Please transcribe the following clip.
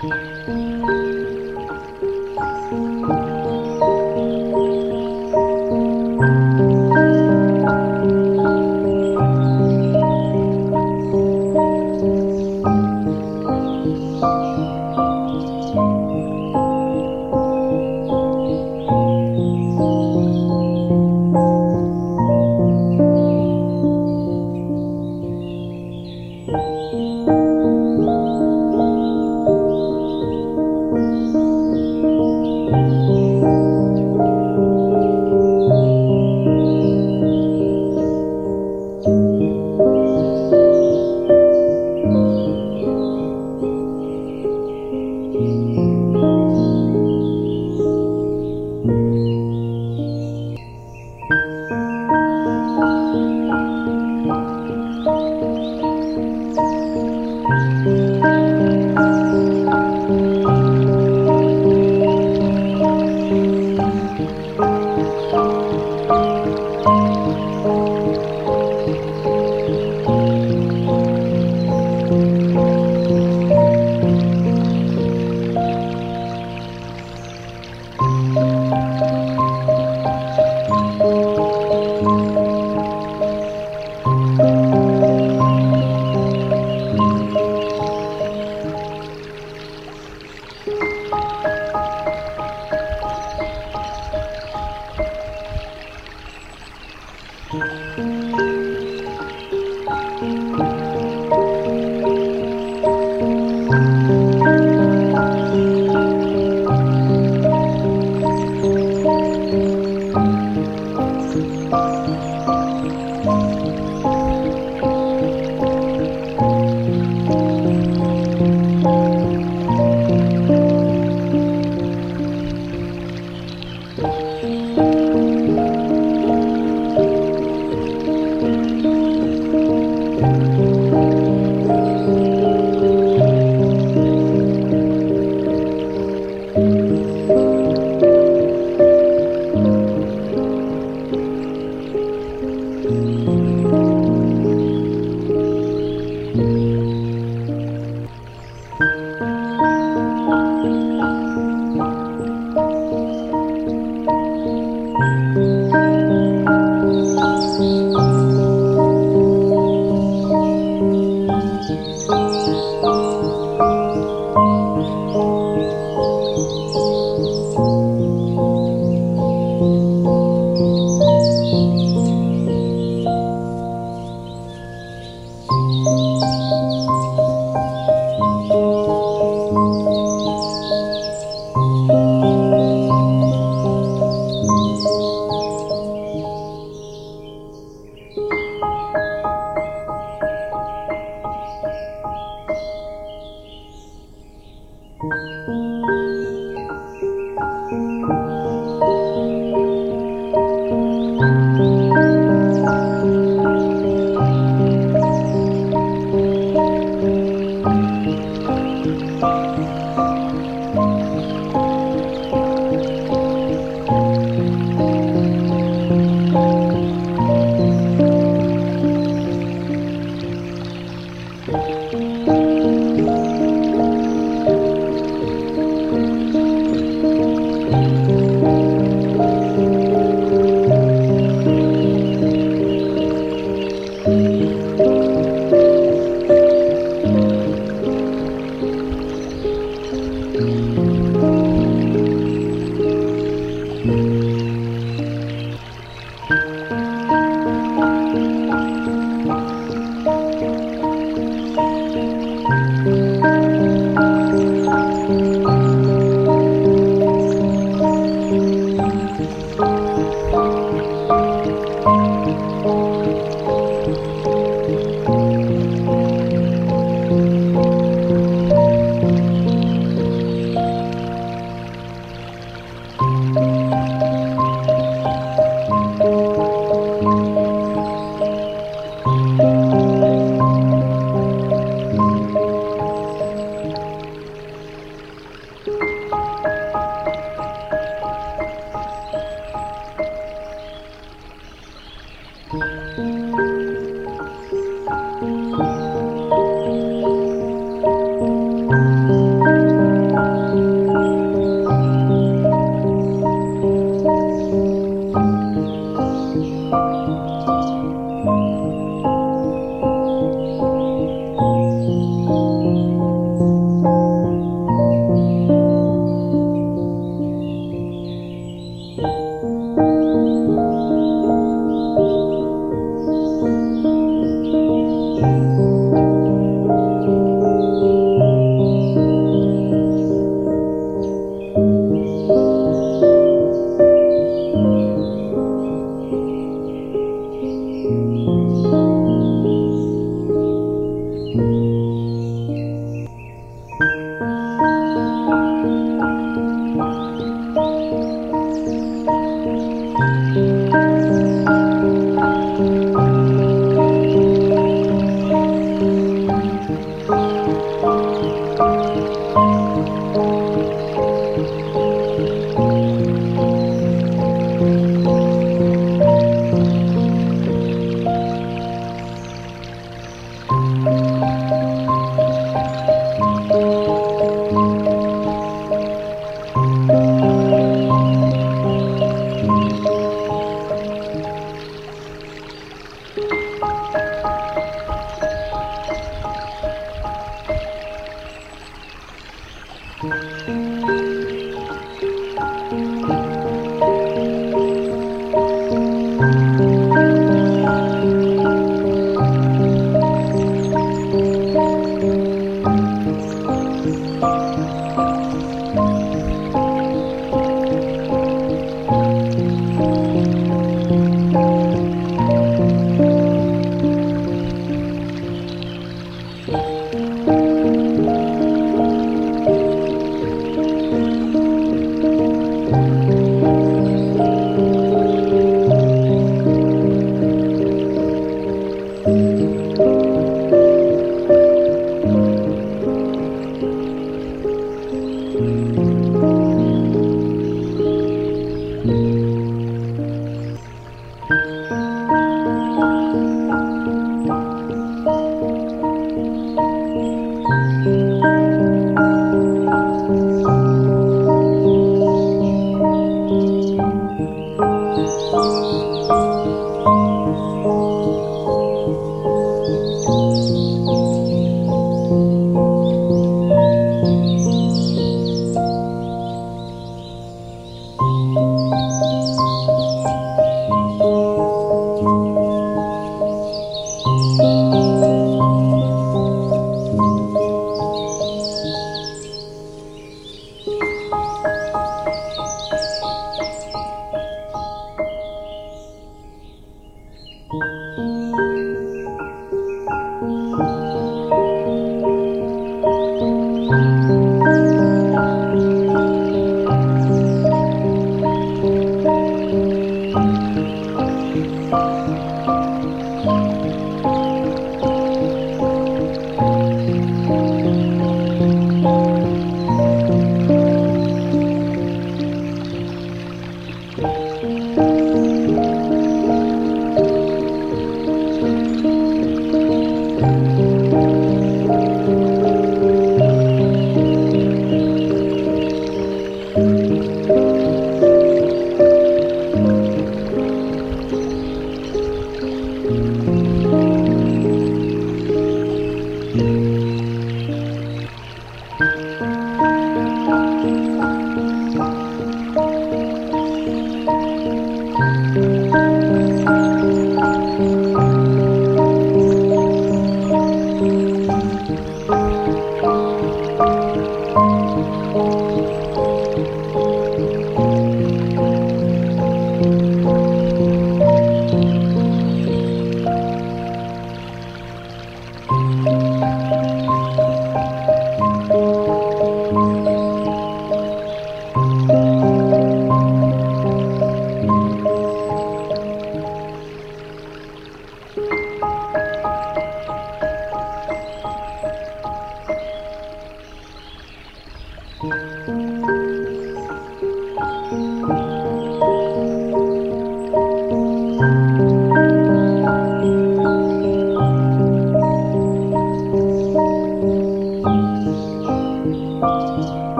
Música